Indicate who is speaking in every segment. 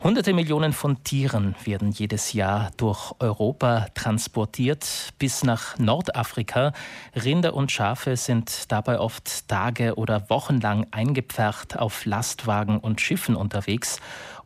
Speaker 1: Hunderte Millionen von Tieren werden jedes Jahr durch Europa transportiert bis nach Nordafrika. Rinder und Schafe sind dabei oft Tage oder Wochen lang eingepfercht auf Lastwagen und Schiffen unterwegs.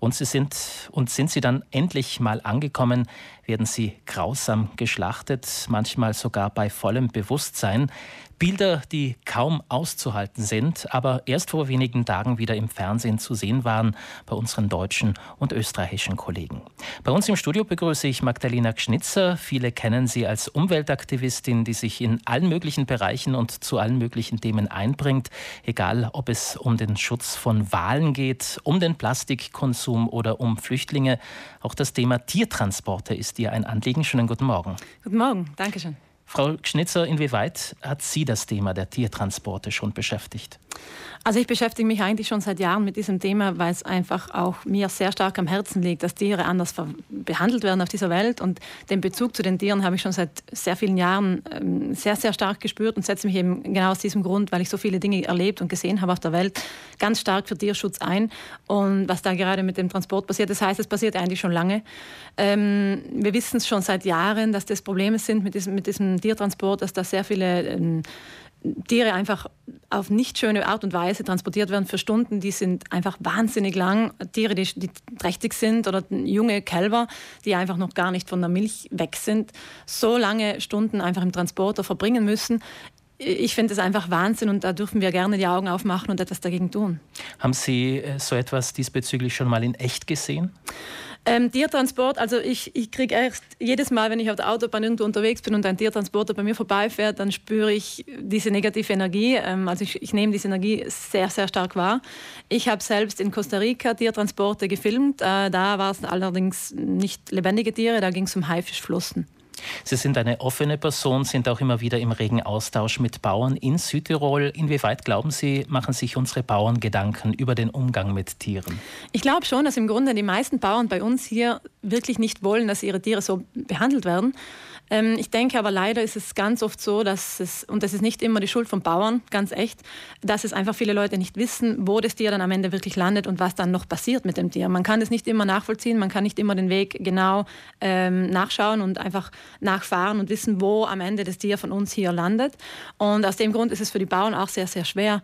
Speaker 1: Und sie sind, und sind sie dann endlich mal angekommen, werden sie grausam geschlachtet, manchmal sogar bei vollem Bewusstsein. Bilder, die kaum auszuhalten sind, aber erst vor wenigen Tagen wieder im Fernsehen zu sehen waren bei unseren deutschen und österreichischen Kollegen. Bei uns im Studio begrüße ich Magdalena Gschnitzer. Viele kennen sie als Umweltaktivistin, die sich in allen möglichen Bereichen und zu allen möglichen Themen einbringt, egal ob es um den Schutz von Walen geht, um den Plastikkonsum oder um Flüchtlinge. Auch das Thema Tiertransporte ist ihr ein Anliegen. Schönen guten Morgen.
Speaker 2: Guten Morgen, danke schön.
Speaker 1: Frau Schnitzer, inwieweit hat Sie das Thema der Tiertransporte schon beschäftigt?
Speaker 2: Also ich beschäftige mich eigentlich schon seit Jahren mit diesem Thema, weil es einfach auch mir sehr stark am Herzen liegt, dass Tiere anders behandelt werden auf dieser Welt. Und den Bezug zu den Tieren habe ich schon seit sehr vielen Jahren ähm, sehr, sehr stark gespürt und setze mich eben genau aus diesem Grund, weil ich so viele Dinge erlebt und gesehen habe auf der Welt, ganz stark für Tierschutz ein. Und was da gerade mit dem Transport passiert, das heißt, es passiert eigentlich schon lange. Ähm, wir wissen es schon seit Jahren, dass das Probleme sind mit diesem, mit diesem Tiertransport, dass da sehr viele ähm, Tiere einfach auf nicht schöne Art und Weise transportiert werden für Stunden, die sind einfach wahnsinnig lang. Tiere, die, die trächtig sind oder junge Kälber, die einfach noch gar nicht von der Milch weg sind, so lange Stunden einfach im Transporter verbringen müssen. Ich finde es einfach Wahnsinn und da dürfen wir gerne die Augen aufmachen und etwas dagegen tun.
Speaker 1: Haben Sie äh, so etwas diesbezüglich schon mal in echt gesehen?
Speaker 2: Ähm, Tiertransport, also ich, ich kriege erst jedes Mal, wenn ich auf der Autobahn irgendwo unterwegs bin und ein Tiertransporter bei mir vorbeifährt, dann spüre ich diese negative Energie. Ähm, also ich, ich nehme diese Energie sehr, sehr stark wahr. Ich habe selbst in Costa Rica Tiertransporte gefilmt. Äh, da war es allerdings nicht lebendige Tiere, da ging es um Haifischflossen.
Speaker 1: Sie sind eine offene Person, sind auch immer wieder im regen Austausch mit Bauern in Südtirol. Inwieweit glauben Sie, machen sich unsere Bauern Gedanken über den Umgang mit Tieren?
Speaker 2: Ich glaube schon, dass im Grunde die meisten Bauern bei uns hier wirklich nicht wollen, dass ihre Tiere so behandelt werden. Ähm, ich denke aber leider ist es ganz oft so, dass es, und das ist nicht immer die Schuld von Bauern, ganz echt, dass es einfach viele Leute nicht wissen, wo das Tier dann am Ende wirklich landet und was dann noch passiert mit dem Tier. Man kann das nicht immer nachvollziehen, man kann nicht immer den Weg genau ähm, nachschauen und einfach nachfahren und wissen, wo am Ende das Tier von uns hier landet. Und aus dem Grund ist es für die Bauern auch sehr, sehr schwer,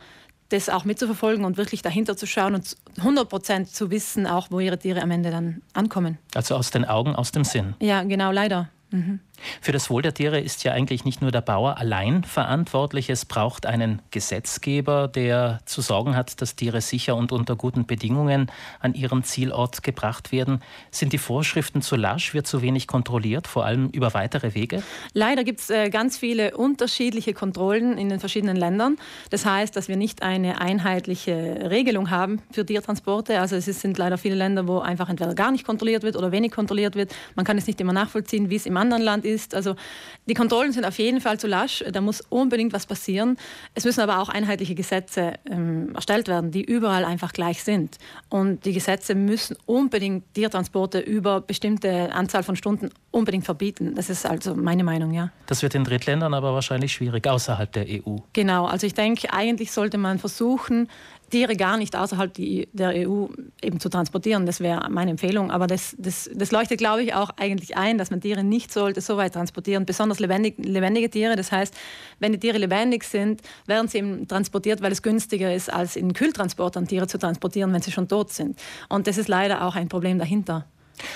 Speaker 2: das auch mitzuverfolgen und wirklich dahinter zu schauen und 100 Prozent zu wissen, auch wo ihre Tiere am Ende dann ankommen.
Speaker 1: Also aus den Augen, aus dem Sinn.
Speaker 2: Ja, genau, leider. Mhm.
Speaker 1: Für das Wohl der Tiere ist ja eigentlich nicht nur der Bauer allein verantwortlich. Es braucht einen Gesetzgeber, der zu sorgen hat, dass Tiere sicher und unter guten Bedingungen an ihren Zielort gebracht werden. Sind die Vorschriften zu lasch? Wird zu wenig kontrolliert, vor allem über weitere Wege?
Speaker 2: Leider gibt es äh, ganz viele unterschiedliche Kontrollen in den verschiedenen Ländern. Das heißt, dass wir nicht eine einheitliche Regelung haben für Tiertransporte. Also es sind leider viele Länder, wo einfach entweder gar nicht kontrolliert wird oder wenig kontrolliert wird. Man kann es nicht immer nachvollziehen, wie es im anderen Land ist. Also die Kontrollen sind auf jeden Fall zu lasch. Da muss unbedingt was passieren. Es müssen aber auch einheitliche Gesetze ähm, erstellt werden, die überall einfach gleich sind. Und die Gesetze müssen unbedingt Tiertransporte über bestimmte Anzahl von Stunden unbedingt verbieten. Das ist also meine Meinung, ja.
Speaker 1: Das wird in Drittländern aber wahrscheinlich schwierig außerhalb der EU.
Speaker 2: Genau, also ich denke, eigentlich sollte man versuchen, Tiere gar nicht außerhalb der EU eben zu transportieren. Das wäre meine Empfehlung. Aber das, das, das leuchtet, glaube ich, auch eigentlich ein, dass man Tiere nicht sollte so weit transportieren, besonders lebendig, lebendige Tiere. Das heißt, wenn die Tiere lebendig sind, werden sie eben transportiert, weil es günstiger ist, als in Kühltransportern Tiere zu transportieren, wenn sie schon tot sind. Und das ist leider auch ein Problem dahinter.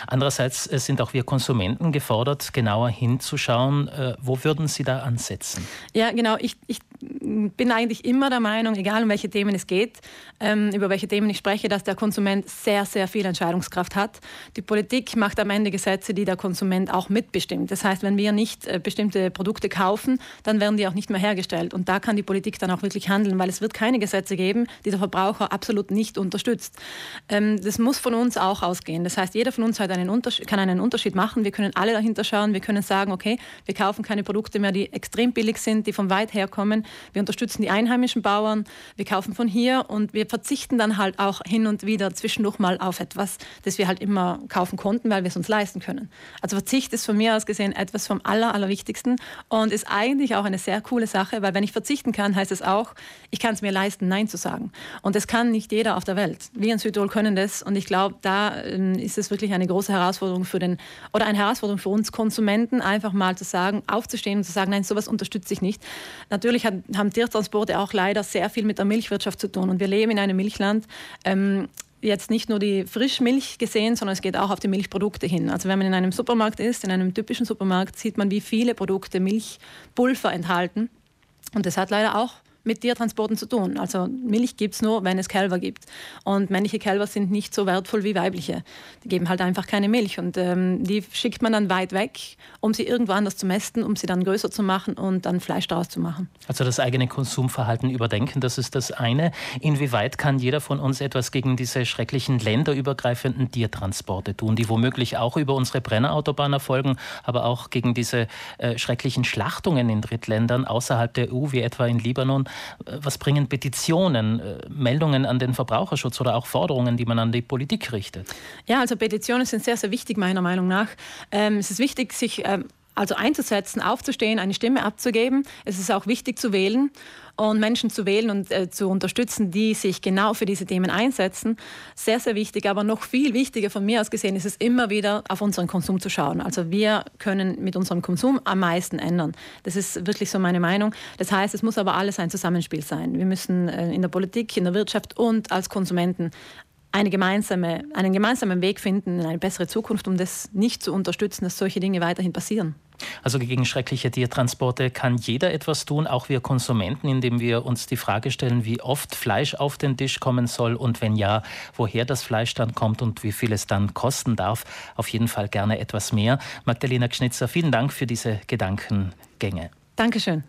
Speaker 1: Andererseits äh, sind auch wir Konsumenten gefordert, genauer hinzuschauen. Äh, wo würden Sie da ansetzen?
Speaker 2: Ja, genau. Ich, ich bin eigentlich immer der Meinung, egal um welche Themen es geht, ähm, über welche Themen ich spreche, dass der Konsument sehr, sehr viel Entscheidungskraft hat. Die Politik macht am Ende Gesetze, die der Konsument auch mitbestimmt. Das heißt, wenn wir nicht äh, bestimmte Produkte kaufen, dann werden die auch nicht mehr hergestellt. Und da kann die Politik dann auch wirklich handeln, weil es wird keine Gesetze geben, die der Verbraucher absolut nicht unterstützt. Ähm, das muss von uns auch ausgehen. Das heißt, jeder von uns einen kann einen Unterschied machen. Wir können alle dahinter schauen. Wir können sagen, okay, wir kaufen keine Produkte mehr, die extrem billig sind, die von weit her kommen. Wir unterstützen die einheimischen Bauern. Wir kaufen von hier und wir verzichten dann halt auch hin und wieder zwischendurch mal auf etwas, das wir halt immer kaufen konnten, weil wir es uns leisten können. Also Verzicht ist von mir aus gesehen etwas vom Aller, Allerwichtigsten und ist eigentlich auch eine sehr coole Sache, weil wenn ich verzichten kann, heißt es auch, ich kann es mir leisten, Nein zu sagen. Und das kann nicht jeder auf der Welt. Wir in Südtirol können das und ich glaube, da ähm, ist es wirklich eine große Herausforderung für den, oder eine Herausforderung für uns Konsumenten, einfach mal zu sagen, aufzustehen und zu sagen, nein, sowas unterstütze ich nicht. Natürlich hat, haben Tiertransporte auch leider sehr viel mit der Milchwirtschaft zu tun und wir leben in einem Milchland. Ähm, jetzt nicht nur die Frischmilch gesehen, sondern es geht auch auf die Milchprodukte hin. Also wenn man in einem Supermarkt ist, in einem typischen Supermarkt, sieht man, wie viele Produkte Milchpulver enthalten. Und das hat leider auch mit Tiertransporten zu tun. Also Milch gibt es nur, wenn es Kälber gibt. Und männliche Kälber sind nicht so wertvoll wie weibliche. Die geben halt einfach keine Milch. Und ähm, die schickt man dann weit weg, um sie irgendwo anders zu mästen, um sie dann größer zu machen und dann Fleisch daraus zu machen.
Speaker 1: Also das eigene Konsumverhalten überdenken, das ist das eine. Inwieweit kann jeder von uns etwas gegen diese schrecklichen länderübergreifenden Tiertransporte tun, die womöglich auch über unsere Brennerautobahn erfolgen, aber auch gegen diese äh, schrecklichen Schlachtungen in Drittländern außerhalb der EU, wie etwa in Libanon? Äh, was bringen Petitionen, äh, Meldungen an den Verbraucherschutz oder auch Forderungen, die man an die Politik richtet?
Speaker 2: Ja, also Petitionen sind sehr, sehr wichtig meiner Meinung nach. Ähm, es ist wichtig, sich ähm, also einzusetzen, aufzustehen, eine Stimme abzugeben. Es ist auch wichtig zu wählen und Menschen zu wählen und äh, zu unterstützen, die sich genau für diese Themen einsetzen. Sehr, sehr wichtig. Aber noch viel wichtiger von mir aus gesehen ist es immer wieder auf unseren Konsum zu schauen. Also wir können mit unserem Konsum am meisten ändern. Das ist wirklich so meine Meinung. Das heißt, es muss aber alles ein Zusammenspiel sein. Wir müssen äh, in der Politik, in der Wirtschaft und als Konsumenten eine gemeinsame, einen gemeinsamen Weg finden in eine bessere Zukunft, um das nicht zu unterstützen, dass solche Dinge weiterhin passieren.
Speaker 1: Also gegen schreckliche Tiertransporte kann jeder etwas tun, auch wir Konsumenten, indem wir uns die Frage stellen, wie oft Fleisch auf den Tisch kommen soll und wenn ja, woher das Fleisch dann kommt und wie viel es dann kosten darf. Auf jeden Fall gerne etwas mehr. Magdalena Schnitzer, vielen Dank für diese Gedankengänge.
Speaker 2: Dankeschön.